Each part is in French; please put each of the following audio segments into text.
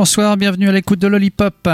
Bonsoir, bienvenue à l'écoute de Lollipop.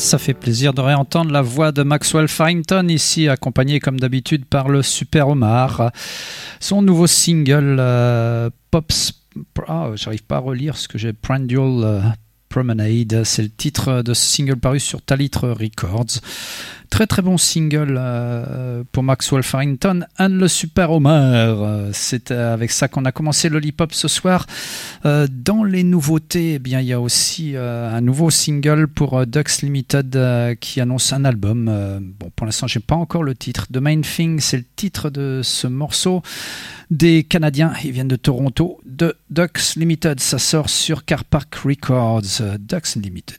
Ça fait plaisir de réentendre la voix de Maxwell Farrington ici, accompagné comme d'habitude par le Super Omar. Son nouveau single euh, Pops. Ah, j'arrive pas à relire ce que j'ai. Prandial euh, Promenade, c'est le titre de ce single paru sur Talitre Records. Très très bon single euh, pour Maxwell Farrington, and le Super Homer. Euh, c'est avec ça qu'on a commencé Lollipop ce soir. Euh, dans les nouveautés, eh bien, il y a aussi un nouveau single pour Ducks Limited qui annonce un album. bon, pour l'instant, j'ai pas encore le titre. The Main Thing, c'est le titre de ce morceau des Canadiens. Ils viennent de Toronto. De Ducks Limited, ça sort sur Car Park Records. Ducks Limited.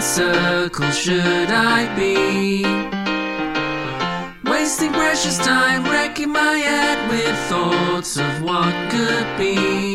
In circles should I be? Wasting precious time, wrecking my head with thoughts of what could be.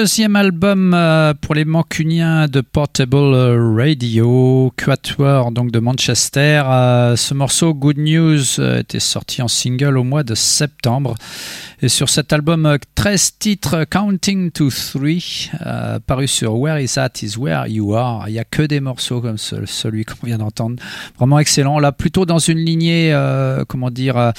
Deuxième album euh, pour les mancuniens de Portable Radio, Quatuor donc de Manchester. Euh, ce morceau Good News euh, était sorti en single au mois de septembre. Et sur cet album, euh, 13 titres, Counting to Three, paru sur Where Is That Is Where You Are. Il n'y a que des morceaux comme ce- celui qu'on vient d'entendre. Vraiment excellent. Là, plutôt dans une lignée, comment dire,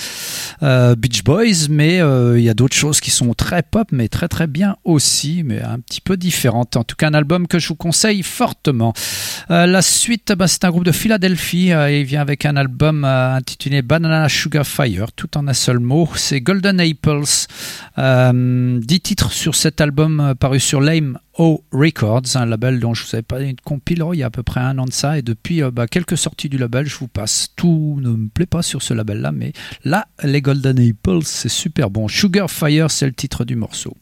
Beach Boys, mais il y a d'autres choses qui sont très pop, mais très très bien aussi, mais un petit peu différentes. En tout cas, un album que je vous conseille fortement. Euh, la suite, bah, c'est un groupe de Philadelphie. euh, il vient avec un album euh, intitulé Banana Sugar Fire, tout en un seul mot. C'est Golden Apples. Euh, 10 titres sur cet album paru sur Lame O Records, un label dont je vous avais pas une oh, il y a à peu près un an de ça. Et depuis bah, quelques sorties du label, je vous passe. Tout ne me plaît pas sur ce label-là, mais là, les Golden Apples, c'est super bon. Sugar Fire, c'est le titre du morceau.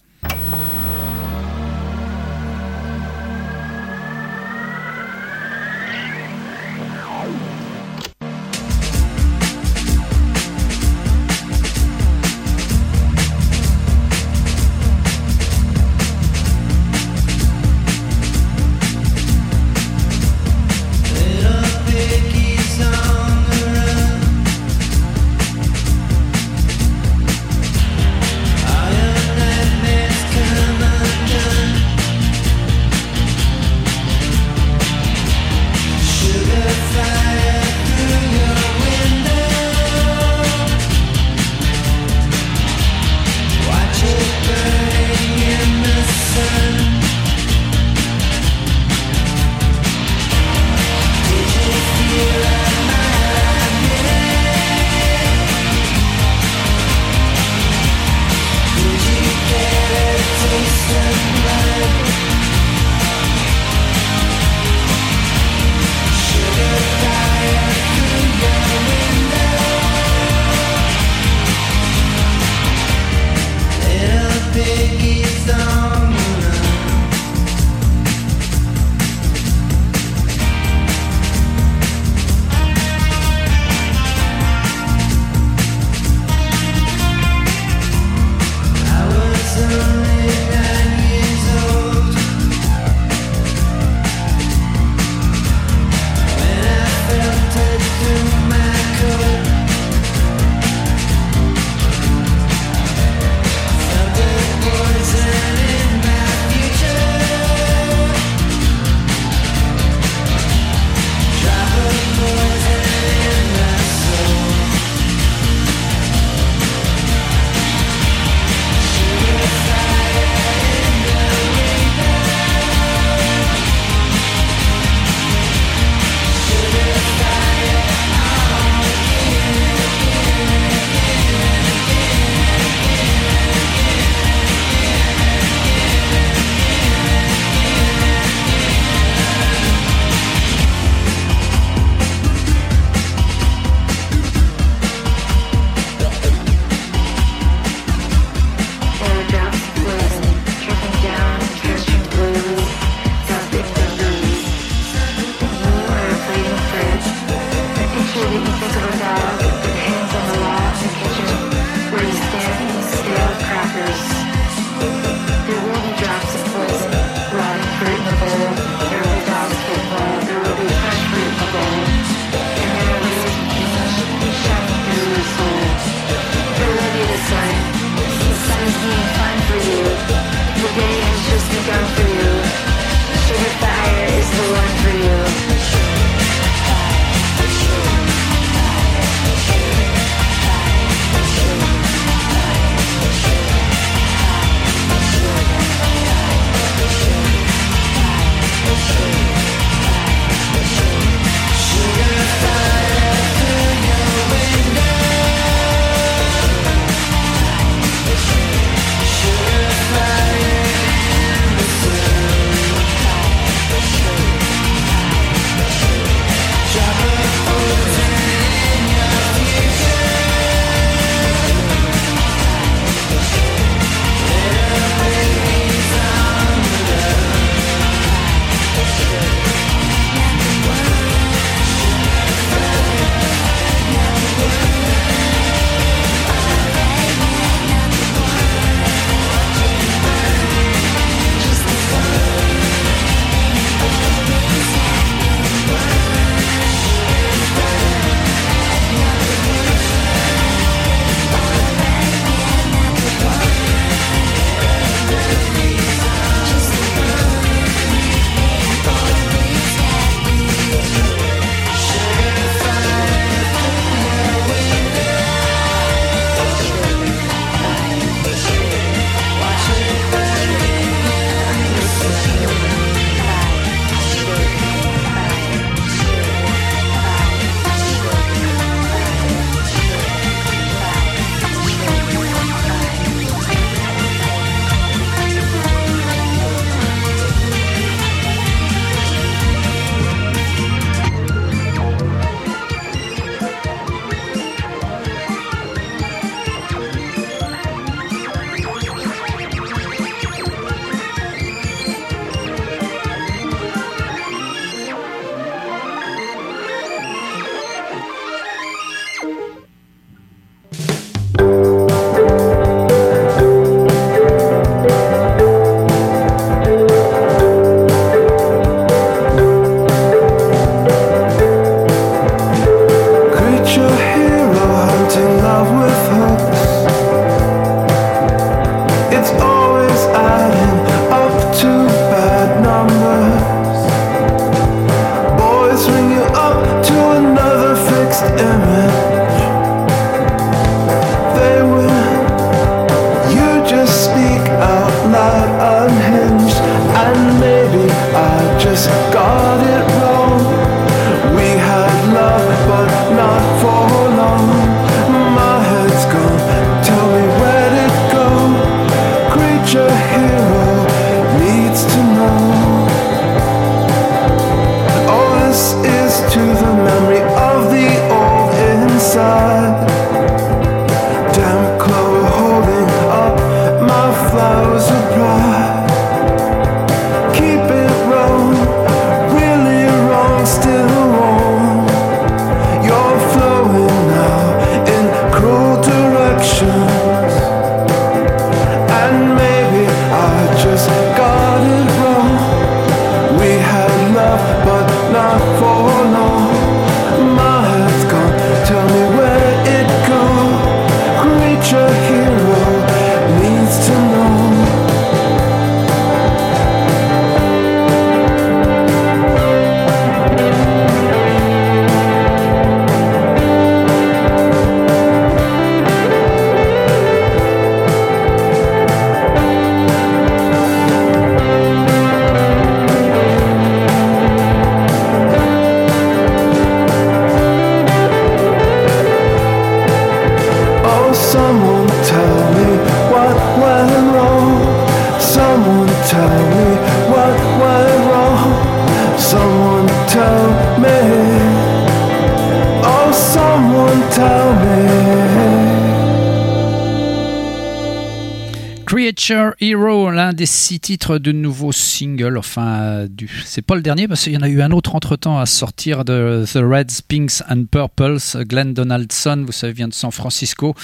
Hero, l'un des six titres de nouveau single, enfin, euh, du, c'est pas le dernier parce qu'il y en a eu un autre entre temps à sortir de The Reds, Pinks and Purples. Glenn Donaldson, vous savez, vient de San Francisco.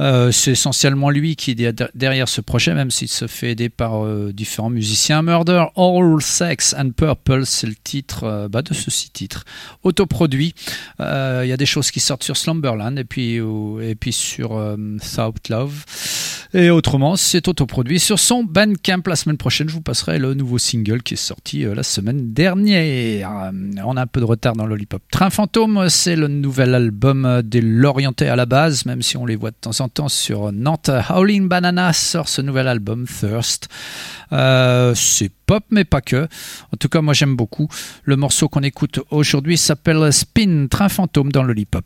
Euh, c'est essentiellement lui qui est der- derrière ce projet, même s'il se fait aider par euh, différents musiciens. Murder, All Sex and Purple, c'est le titre bah, de ce six titres. Autoproduit. Il y a des choses qui sortent sur Slumberland et puis, et puis sur South Love. Et autrement, c'est autoproduit sur son Bandcamp. La semaine prochaine, je vous passerai le nouveau single qui est sorti euh, la semaine dernière. Euh, On a un peu de retard dans Lollipop. Train Fantôme, c'est le nouvel album des Lorientais à la base, même si on les voit de temps en temps sur Nantes. Howling Banana sort ce nouvel album, Thirst. Euh, c'est pop, mais pas que. En tout cas, moi j'aime beaucoup. Le morceau qu'on écoute aujourd'hui s'appelle Spin, Train Fantôme dans Lollipop.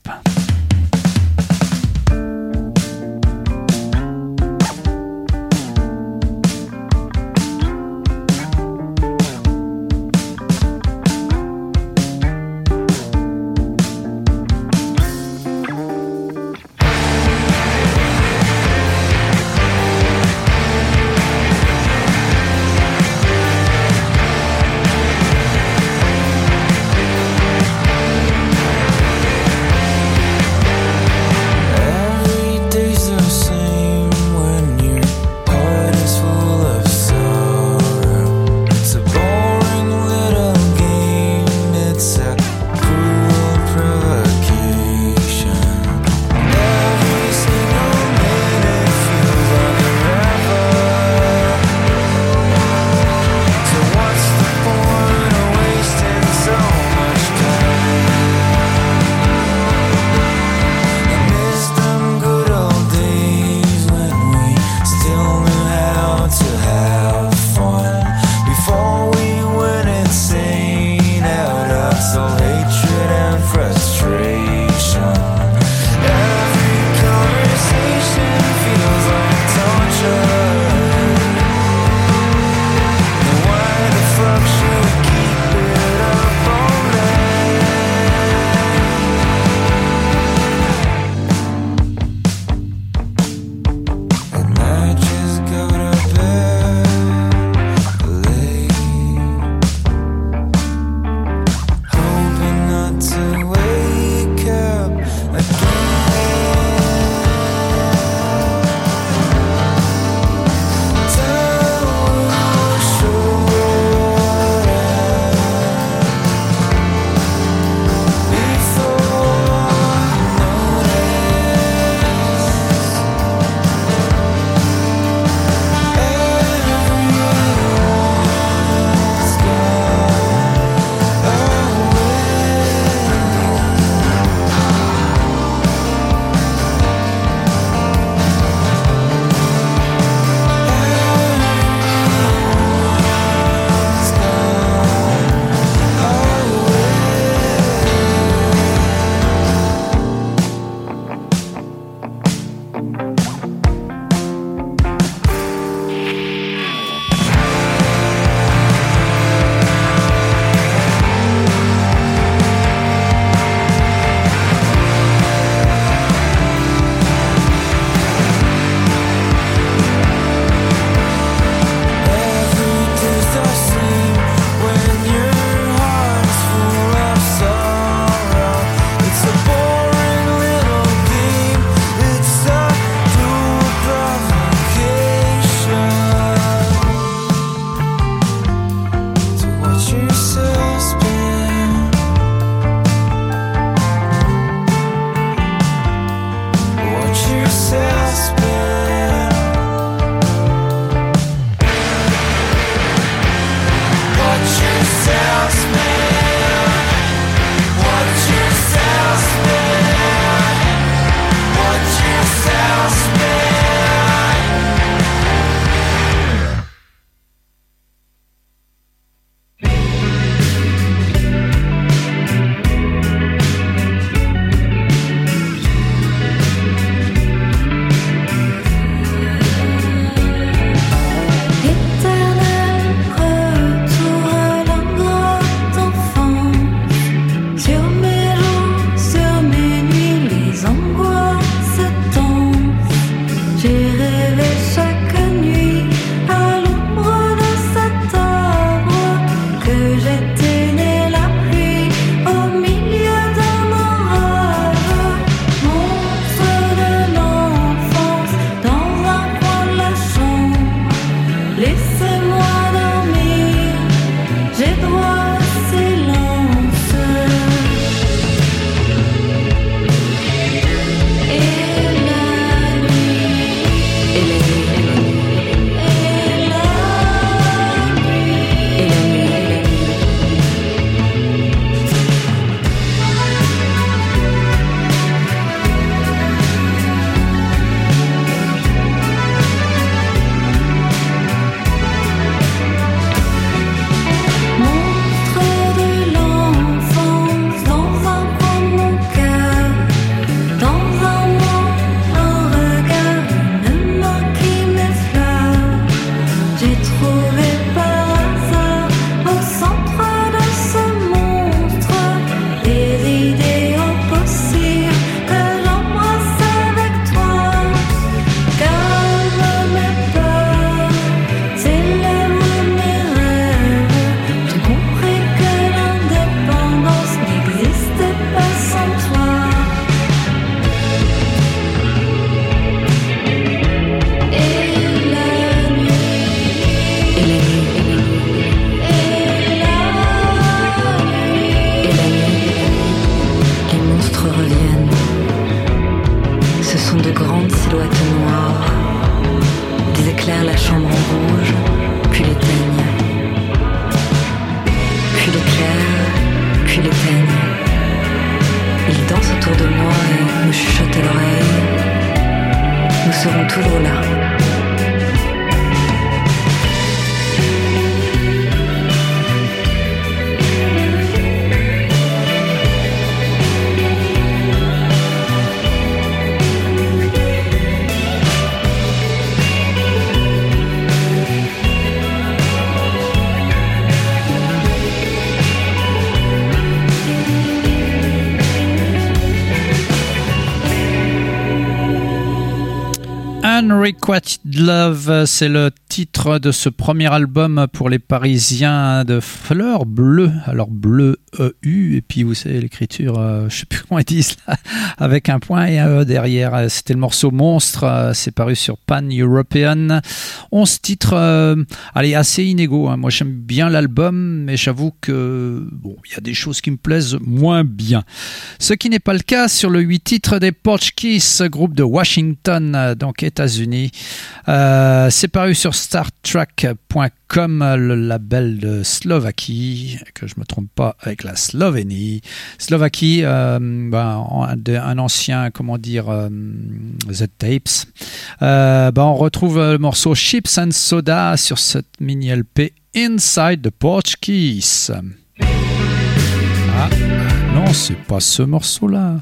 Unrequited Love, c'est le titre de ce premier album pour les Parisiens de Fleur Bleue. Alors bleu EU et puis vous savez l'écriture, euh, je sais plus comment ils disent là, avec un point et un E derrière. C'était le morceau Monstre, euh, c'est paru sur Pan European. 11 titres, euh, allez assez inégaux. hein. Moi j'aime bien l'album, mais j'avoue que bon, il y a des choses qui me plaisent moins bien. Ce qui n'est pas le cas sur le 8 titres des Portuguese, groupe de Washington, euh, donc États-Unis. Euh, c'est paru sur StarTrack.com, le label de Slovaquie, que je me trompe pas avec la Slovénie. Slovaquie, euh, ben, un, ancien, comment dire, Z-Tapes. Euh, ben, on retrouve le morceau Chips and Soda sur cette mini LP Inside the Portuguese. Ah, non, c'est pas ce morceau-là.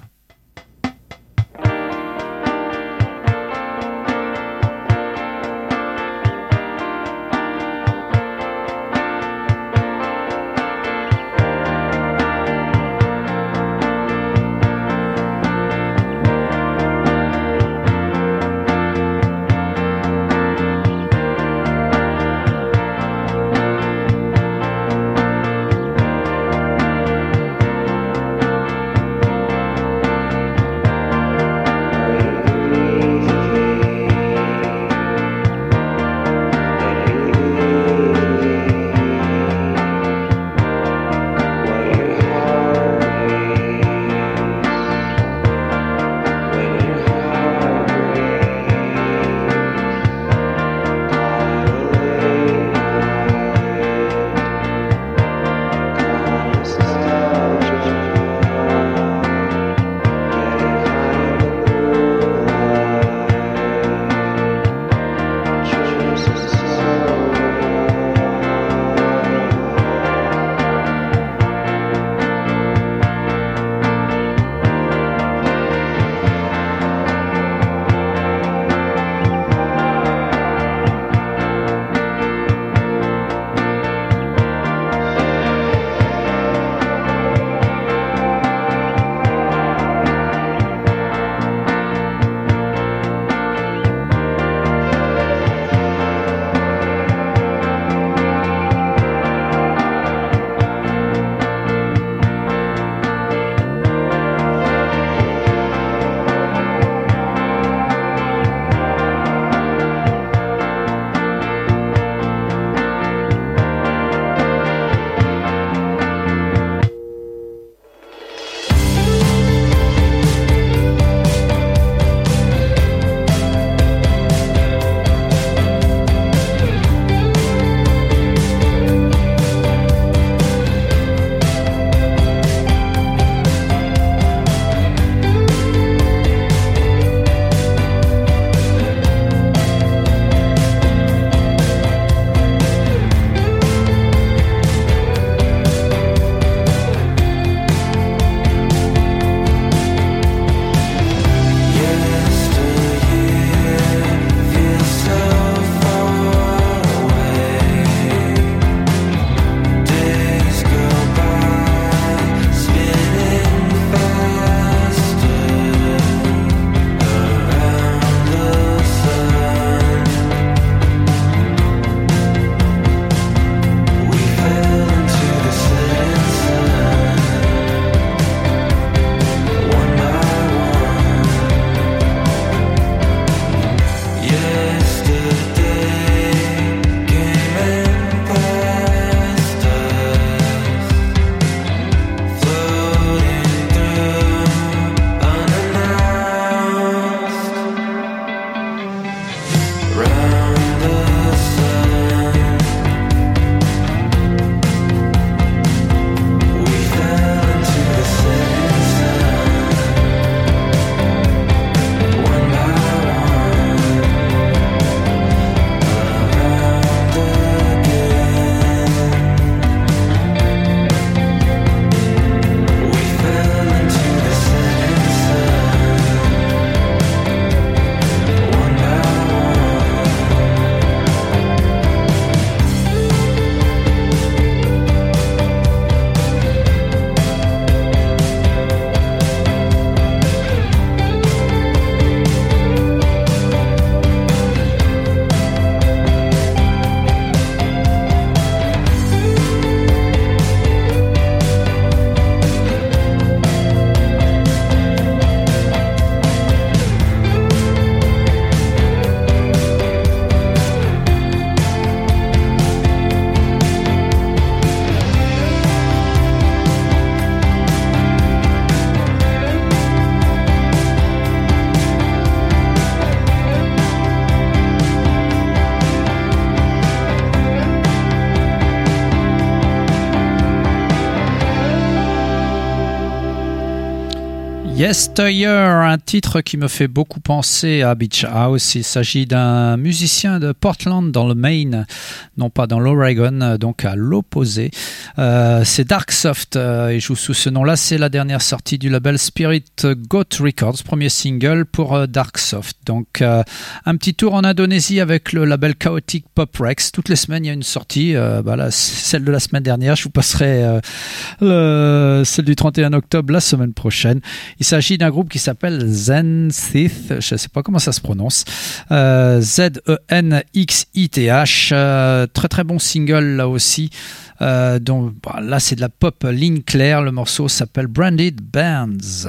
Yesteryear, un titre qui me fait beaucoup penser à Beach House. Il s'agit d'un musicien de Portland dans le Maine, non pas dans l'Oregon, donc à l'opposé. Euh, c'est Darksoft, euh, il joue sous ce nom-là. C'est la dernière sortie du label Spirit Goat Records, premier single pour euh, Darksoft. Donc euh, un petit tour en Indonésie avec le label Chaotic Pop Rex. Toutes les semaines, il y a une sortie. Bah là, celle de la semaine dernière, je vous passerai le- celle du 31 octobre la semaine prochaine. Il s'agit d'un groupe qui s'appelle Zen Sith, je ne sais pas comment ça se prononce, Z-E-N-X-I-T-H, euh, très très bon single là aussi. Bah, là c'est de la pop ligne claire, le morceau s'appelle Branded Bands.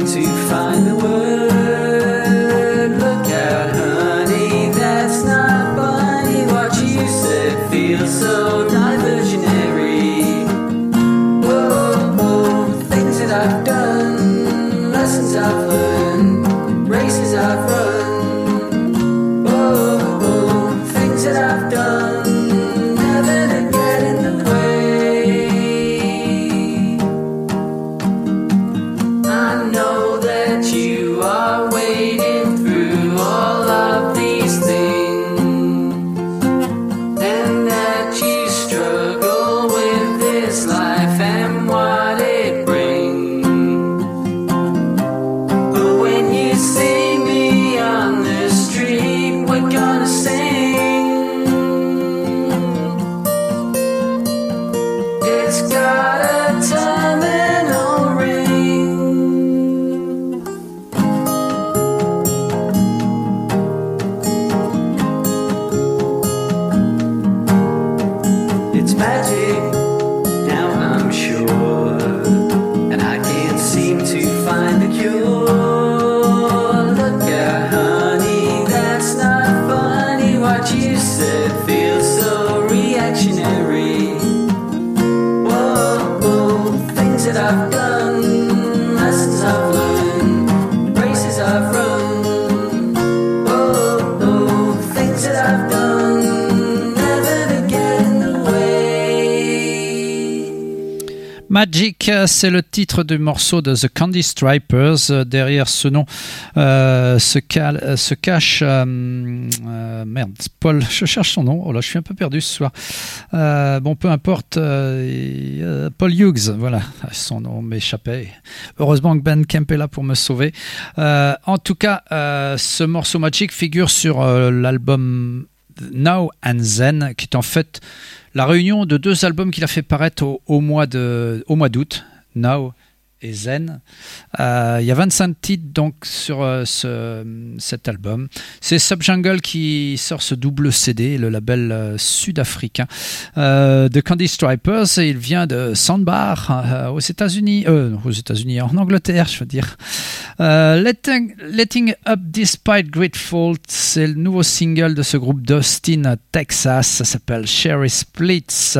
to find the word. C'est le titre du morceau de The Candy Stripers. Euh, Derrière ce nom euh, euh, se cache. merde, Paul, je cherche son nom. Oh là, je suis un peu perdu ce soir. Bon, peu importe. Paul Hughes, voilà, son nom m'échappait. Heureusement que Ben Kemp est là pour me sauver. En tout cas, ce morceau Magic figure sur l'album Now and Then, qui est en fait la réunion de deux albums qu'il a fait paraître au mois d'août, Now et Zen. Euh, il y a 25 titres donc sur euh, ce, cet album. C'est Subjungle qui sort ce double CD, le label euh, sud-africain de Candy Stripers. Et il vient de Sandbar aux États-Unis, aux États-Unis, en Angleterre, je veux dire. Letting, Letting Up Despite Great Fault, c'est le nouveau single de ce groupe d'Austin, Texas. Ça s'appelle Sherry Splits.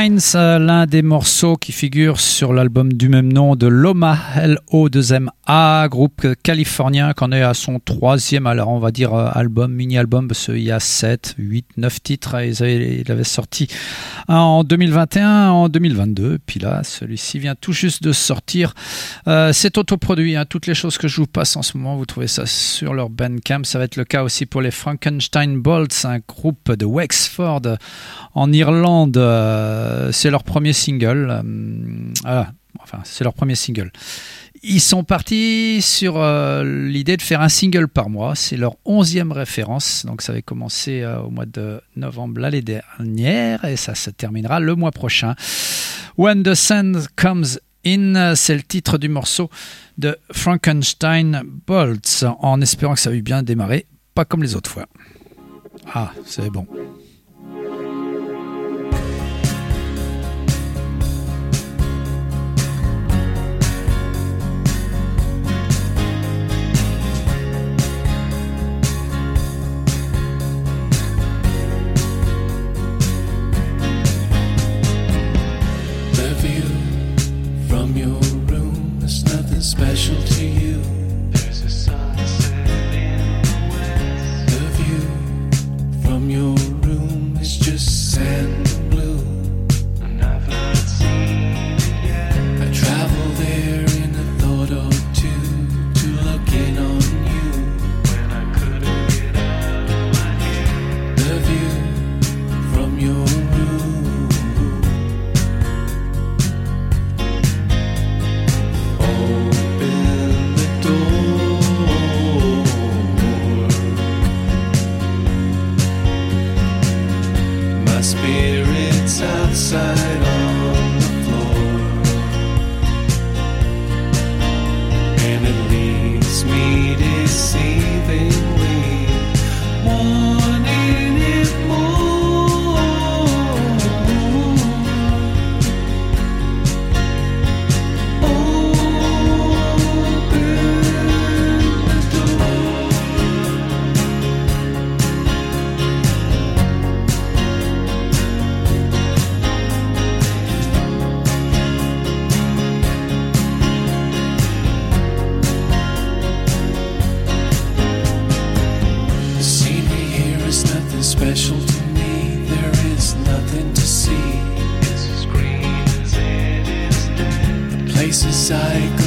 L'un des morceaux qui figure sur l'album du même nom de Loma, L-O-2-M-A, groupe californien qu'on est à son troisième, alors on va dire euh, album, mini-album, parce qu'il y a 7, 8, 9 titres. il avait sorti en 2021, en 2022, puis là, celui-ci vient tout juste de sortir. Euh, C'est autoproduit, hein, toutes les choses que je vous passe en ce moment, vous trouvez ça sur leur Bandcamp. Ça va être le cas aussi pour les Frankenstein Bolts, un groupe de Wexford en Irlande. euh, c'est leur premier single. euh. Enfin, c'est leur premier single. Ils sont partis sur euh, l'idée de faire un single par mois. C'est leur onzième référence. Donc ça avait commencé euh, au mois de novembre l'année dernière et ça se terminera le mois prochain. When the Sun Comes In, c'est le titre du morceau de Frankenstein Bolts, en espérant que ça ait bien démarré, pas comme les autres fois. Ah, c'est bon. Special to me. There is nothing to see. It's as green as it is dead. The places I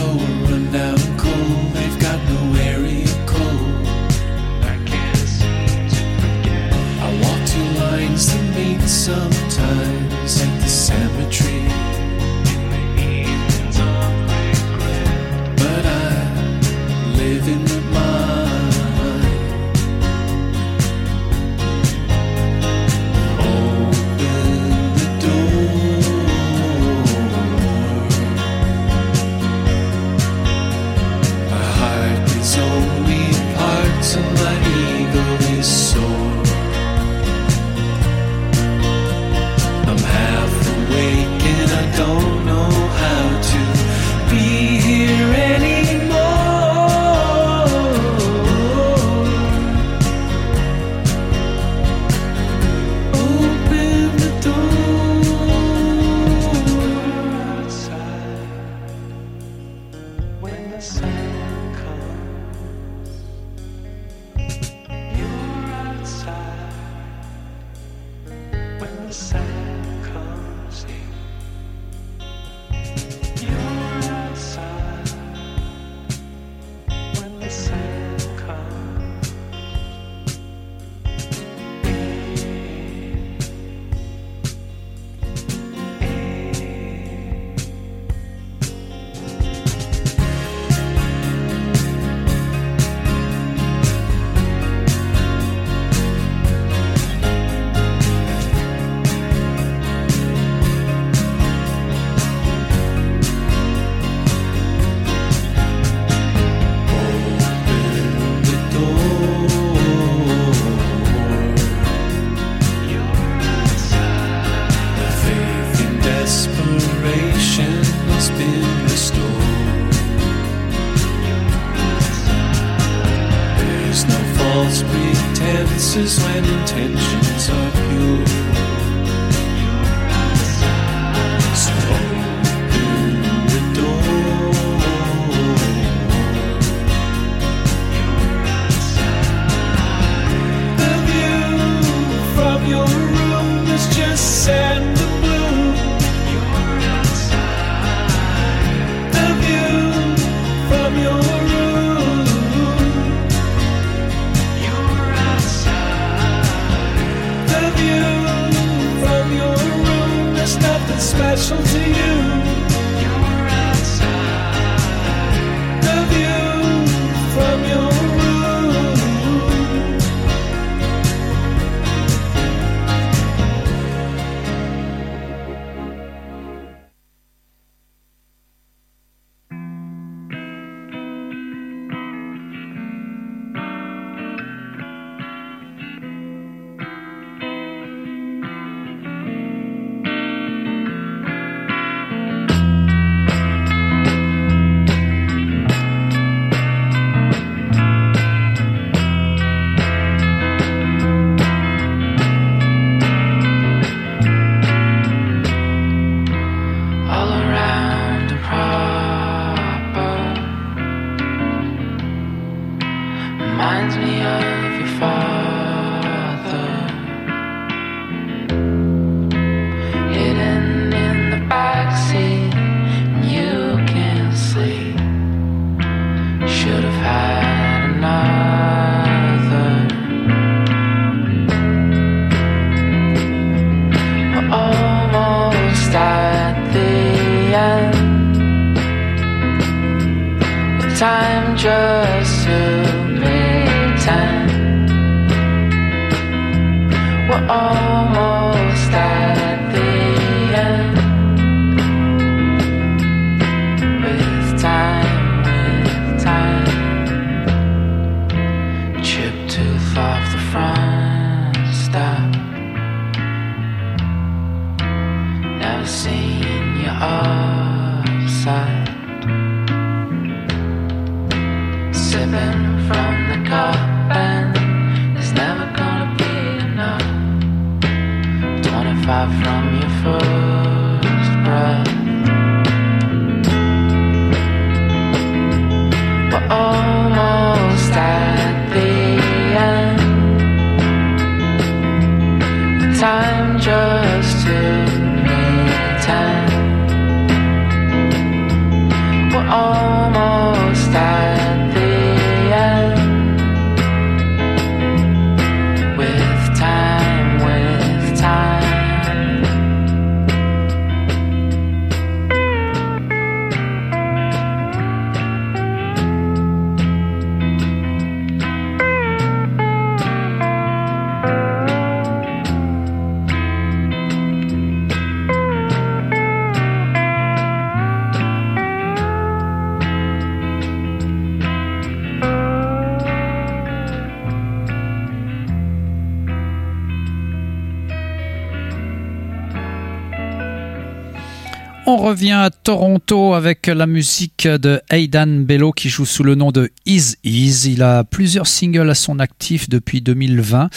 revient à Toronto avec la musique de Aidan Bello qui joue sous le nom de Is Is. Il a plusieurs singles à son actif depuis 2020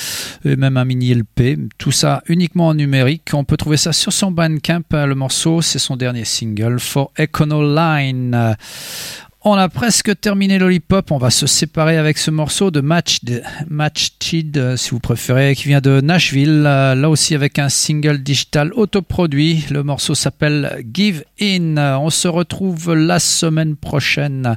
et même un mini LP. Tout ça uniquement en numérique. On peut trouver ça sur son Bandcamp. Le morceau, c'est son dernier single, For Econoline. On a presque terminé Lollipop. On va se séparer avec ce morceau de Match, de, euh, si vous préférez, qui vient de Nashville. euh, Là aussi avec un single digital autoproduit. Le morceau s'appelle Give In. On se retrouve la semaine prochaine.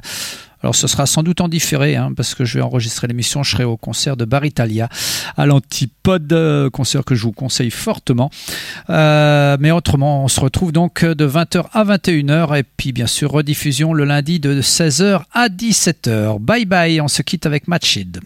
Alors ce sera sans doute en différé, hein, parce que je vais enregistrer l'émission. Je serai au concert de Baritalia à l'Antipode, euh, concert que je vous conseille fortement. Euh, mais autrement, on se retrouve donc de 20h à 21h et puis bien sûr rediffusion le lundi de 16h à 17h. Bye bye, on se quitte avec Matchid.